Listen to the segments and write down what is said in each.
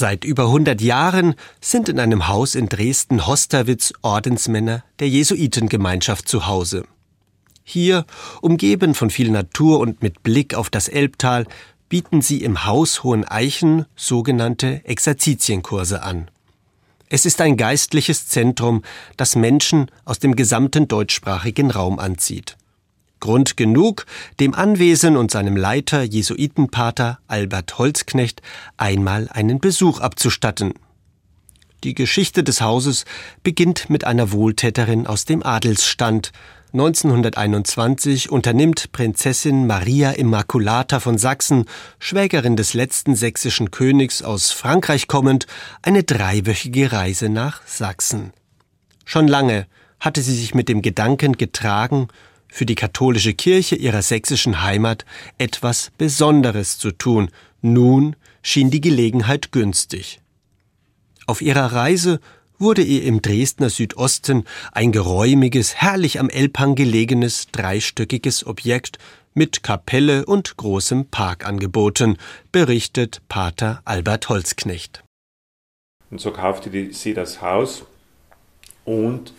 Seit über 100 Jahren sind in einem Haus in Dresden-Hosterwitz Ordensmänner der Jesuitengemeinschaft zu Hause. Hier, umgeben von viel Natur und mit Blick auf das Elbtal, bieten sie im Haus Hohen Eichen sogenannte Exerzitienkurse an. Es ist ein geistliches Zentrum, das Menschen aus dem gesamten deutschsprachigen Raum anzieht. Grund genug, dem Anwesen und seinem Leiter Jesuitenpater Albert Holzknecht einmal einen Besuch abzustatten. Die Geschichte des Hauses beginnt mit einer Wohltäterin aus dem Adelsstand. 1921 unternimmt Prinzessin Maria Immaculata von Sachsen, Schwägerin des letzten sächsischen Königs aus Frankreich kommend, eine dreiwöchige Reise nach Sachsen. Schon lange hatte sie sich mit dem Gedanken getragen, für die katholische Kirche ihrer sächsischen Heimat etwas Besonderes zu tun. Nun schien die Gelegenheit günstig. Auf ihrer Reise wurde ihr im Dresdner Südosten ein geräumiges, herrlich am Elbhang gelegenes, dreistöckiges Objekt mit Kapelle und großem Park angeboten, berichtet Pater Albert Holzknecht. Und so kaufte sie das Haus und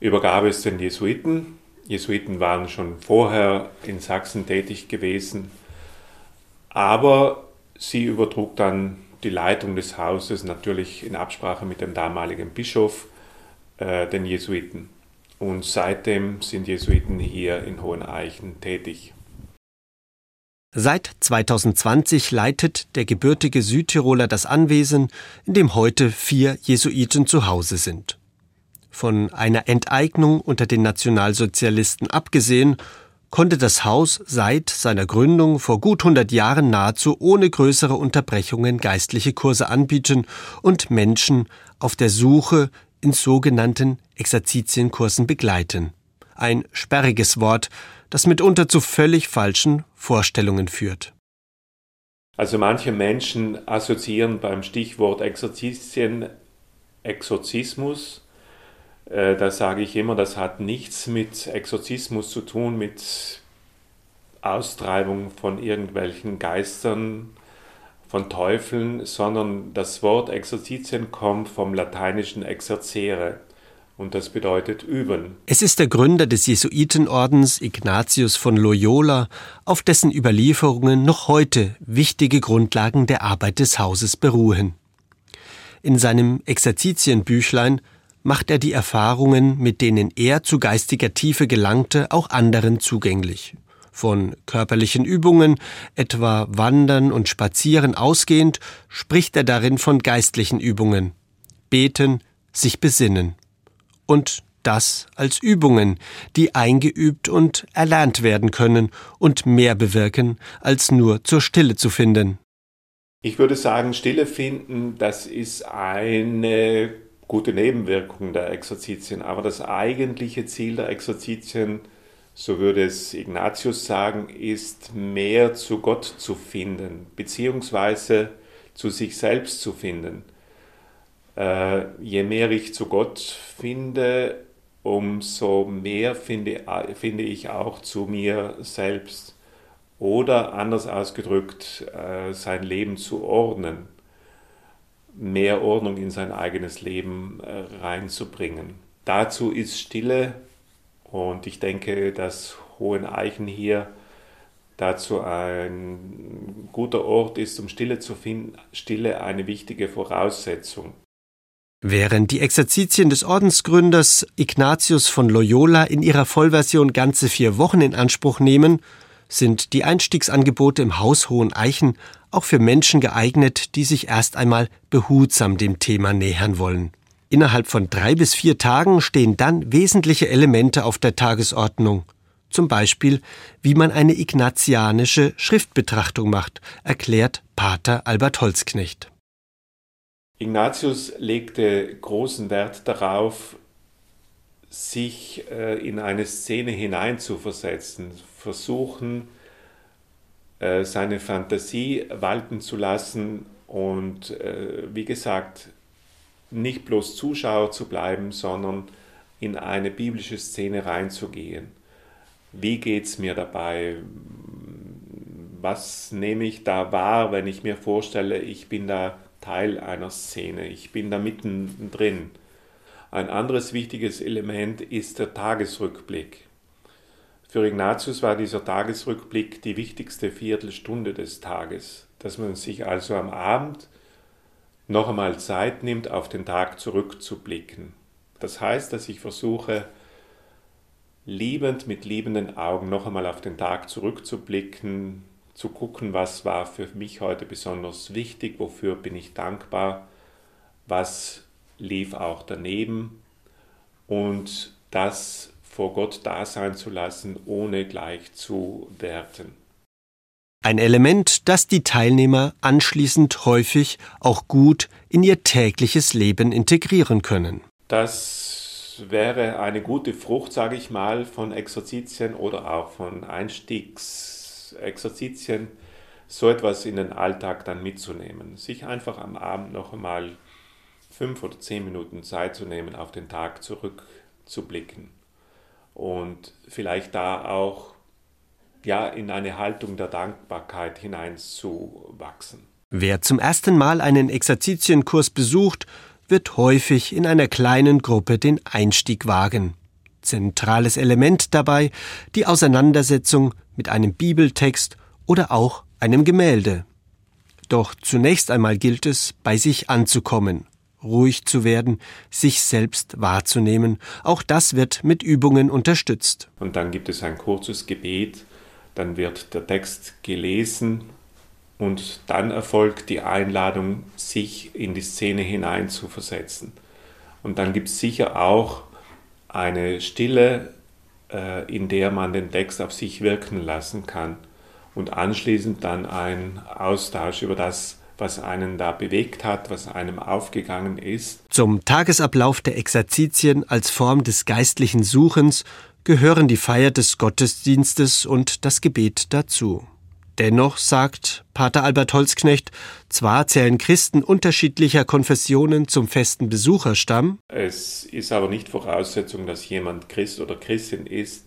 übergab es den Jesuiten, Jesuiten waren schon vorher in Sachsen tätig gewesen, aber sie übertrug dann die Leitung des Hauses natürlich in Absprache mit dem damaligen Bischof äh, den Jesuiten. Und seitdem sind Jesuiten hier in Hoheneichen tätig. Seit 2020 leitet der gebürtige Südtiroler das Anwesen, in dem heute vier Jesuiten zu Hause sind. Von einer Enteignung unter den Nationalsozialisten abgesehen, konnte das Haus seit seiner Gründung vor gut 100 Jahren nahezu ohne größere Unterbrechungen geistliche Kurse anbieten und Menschen auf der Suche in sogenannten Exerzitienkursen begleiten. Ein sperriges Wort, das mitunter zu völlig falschen Vorstellungen führt. Also manche Menschen assoziieren beim Stichwort Exerzitien Exorzismus äh, da sage ich immer, das hat nichts mit Exorzismus zu tun, mit Austreibung von irgendwelchen Geistern, von Teufeln, sondern das Wort Exerzitien kommt vom lateinischen exerzere und das bedeutet üben. Es ist der Gründer des Jesuitenordens Ignatius von Loyola, auf dessen Überlieferungen noch heute wichtige Grundlagen der Arbeit des Hauses beruhen. In seinem Exerzitienbüchlein macht er die Erfahrungen, mit denen er zu geistiger Tiefe gelangte, auch anderen zugänglich. Von körperlichen Übungen, etwa Wandern und Spazieren ausgehend, spricht er darin von geistlichen Übungen. Beten, sich besinnen. Und das als Übungen, die eingeübt und erlernt werden können und mehr bewirken, als nur zur Stille zu finden. Ich würde sagen, Stille finden, das ist eine gute Nebenwirkungen der Exerzitien. Aber das eigentliche Ziel der Exerzitien, so würde es Ignatius sagen, ist mehr zu Gott zu finden, beziehungsweise zu sich selbst zu finden. Äh, je mehr ich zu Gott finde, umso mehr finde, finde ich auch zu mir selbst. Oder anders ausgedrückt, äh, sein Leben zu ordnen mehr Ordnung in sein eigenes Leben äh, reinzubringen. Dazu ist Stille und ich denke, dass Hoheneichen hier dazu ein guter Ort ist, um Stille zu finden, Stille eine wichtige Voraussetzung. Während die Exerzitien des Ordensgründers Ignatius von Loyola in ihrer Vollversion ganze vier Wochen in Anspruch nehmen, sind die Einstiegsangebote im Haus Hohen Eichen auch für Menschen geeignet, die sich erst einmal behutsam dem Thema nähern wollen. Innerhalb von drei bis vier Tagen stehen dann wesentliche Elemente auf der Tagesordnung. Zum Beispiel, wie man eine ignatianische Schriftbetrachtung macht, erklärt Pater Albert Holzknecht. Ignatius legte großen Wert darauf, sich äh, in eine Szene hineinzuversetzen, versuchen, äh, seine Fantasie walten zu lassen und, äh, wie gesagt, nicht bloß Zuschauer zu bleiben, sondern in eine biblische Szene reinzugehen. Wie geht es mir dabei? Was nehme ich da wahr, wenn ich mir vorstelle, ich bin da Teil einer Szene. Ich bin da mittendrin. Ein anderes wichtiges Element ist der Tagesrückblick. Für Ignatius war dieser Tagesrückblick die wichtigste Viertelstunde des Tages, dass man sich also am Abend noch einmal Zeit nimmt, auf den Tag zurückzublicken. Das heißt, dass ich versuche, liebend mit liebenden Augen noch einmal auf den Tag zurückzublicken, zu gucken, was war für mich heute besonders wichtig, wofür bin ich dankbar, was lief auch daneben und das vor Gott da sein zu lassen, ohne gleich zu werten. Ein Element, das die Teilnehmer anschließend häufig auch gut in ihr tägliches Leben integrieren können. Das wäre eine gute Frucht, sage ich mal, von Exerzitien oder auch von Einstiegsexerzitien, so etwas in den Alltag dann mitzunehmen. Sich einfach am Abend noch einmal fünf oder zehn Minuten Zeit zu nehmen, auf den Tag zurückzublicken und vielleicht da auch ja in eine Haltung der Dankbarkeit hineinzuwachsen. Wer zum ersten Mal einen Exerzitienkurs besucht, wird häufig in einer kleinen Gruppe den Einstieg wagen. Zentrales Element dabei die Auseinandersetzung mit einem Bibeltext oder auch einem Gemälde. Doch zunächst einmal gilt es, bei sich anzukommen, ruhig zu werden, sich selbst wahrzunehmen. Auch das wird mit Übungen unterstützt. Und dann gibt es ein kurzes Gebet, dann wird der Text gelesen und dann erfolgt die Einladung, sich in die Szene hinein zu versetzen. Und dann gibt es sicher auch eine Stille, äh, in der man den Text auf sich wirken lassen kann und anschließend dann ein Austausch über das, was einen da bewegt hat, was einem aufgegangen ist. Zum Tagesablauf der Exerzitien als Form des geistlichen Suchens gehören die Feier des Gottesdienstes und das Gebet dazu. Dennoch, sagt Pater Albert Holzknecht, zwar zählen Christen unterschiedlicher Konfessionen zum festen Besucherstamm. Es ist aber nicht Voraussetzung, dass jemand Christ oder Christin ist.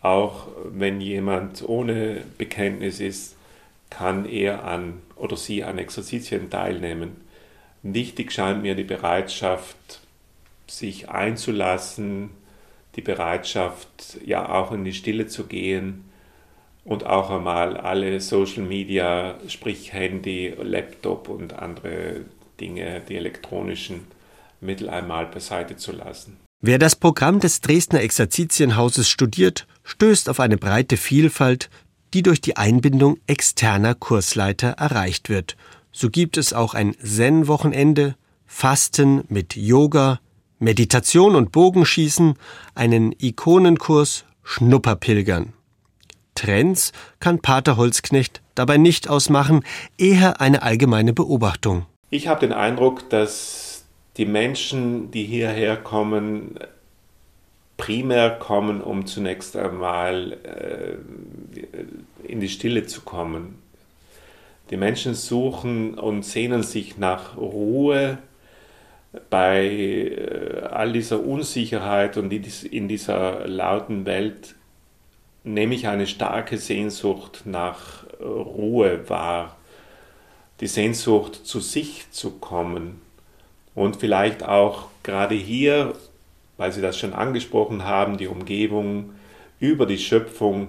Auch wenn jemand ohne Bekenntnis ist, kann er an oder sie an Exerzitien teilnehmen. Wichtig scheint mir die Bereitschaft, sich einzulassen, die Bereitschaft, ja auch in die Stille zu gehen und auch einmal alle Social Media, sprich Handy, Laptop und andere Dinge, die elektronischen Mittel einmal beiseite zu lassen. Wer das Programm des Dresdner Exerzitienhauses studiert, stößt auf eine breite Vielfalt die durch die Einbindung externer Kursleiter erreicht wird. So gibt es auch ein Zen-Wochenende, Fasten mit Yoga, Meditation und Bogenschießen, einen Ikonenkurs, Schnupperpilgern. Trends kann Pater Holzknecht dabei nicht ausmachen, eher eine allgemeine Beobachtung. Ich habe den Eindruck, dass die Menschen, die hierher kommen, primär kommen, um zunächst einmal äh, in die Stille zu kommen. Die Menschen suchen und sehnen sich nach Ruhe bei äh, all dieser Unsicherheit und in dieser lauten Welt nehme ich eine starke Sehnsucht nach Ruhe wahr, die Sehnsucht zu sich zu kommen und vielleicht auch gerade hier weil Sie das schon angesprochen haben, die Umgebung über die Schöpfung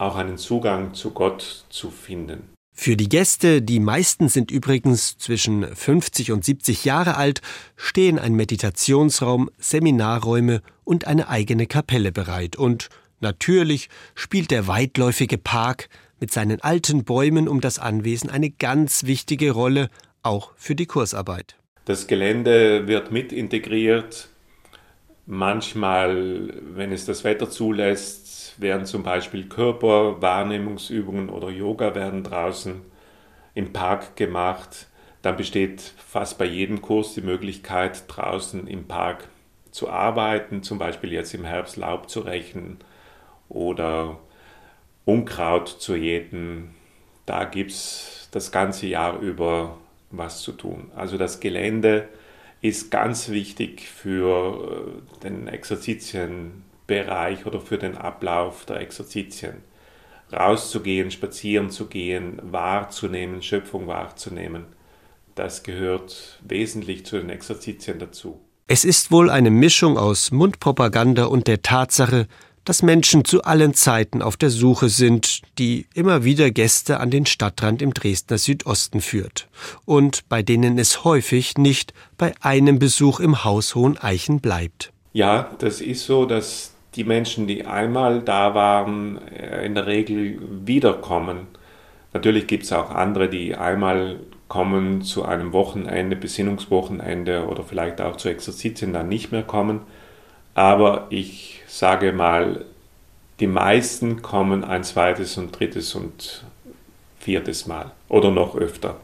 auch einen Zugang zu Gott zu finden. Für die Gäste, die meisten sind übrigens zwischen 50 und 70 Jahre alt, stehen ein Meditationsraum, Seminarräume und eine eigene Kapelle bereit. Und natürlich spielt der weitläufige Park mit seinen alten Bäumen um das Anwesen eine ganz wichtige Rolle, auch für die Kursarbeit. Das Gelände wird mit integriert. Manchmal, wenn es das Wetter zulässt, werden zum Beispiel Körperwahrnehmungsübungen oder Yoga werden draußen im Park gemacht. Dann besteht fast bei jedem Kurs die Möglichkeit, draußen im Park zu arbeiten, zum Beispiel jetzt im Herbst Laub zu rächen oder Unkraut zu jäten. Da gibt es das ganze Jahr über was zu tun. Also das Gelände ist ganz wichtig für äh, den Exerzitienbereich oder für den Ablauf der Exerzitien. Rauszugehen, spazieren zu gehen, wahrzunehmen, Schöpfung wahrzunehmen. Das gehört wesentlich zu den Exerzitien dazu. Es ist wohl eine Mischung aus Mundpropaganda und der Tatsache, dass Menschen zu allen Zeiten auf der Suche sind, die immer wieder Gäste an den Stadtrand im Dresdner Südosten führt und bei denen es häufig nicht bei einem Besuch im Haus Hoheneichen bleibt. Ja, das ist so, dass die Menschen, die einmal da waren, äh, in der Regel wiederkommen. Natürlich gibt es auch andere, die einmal kommen zu einem Wochenende, Besinnungswochenende oder vielleicht auch zu Exerzitien dann nicht mehr kommen. Aber ich sage mal, die meisten kommen ein zweites und drittes und viertes Mal oder noch öfter.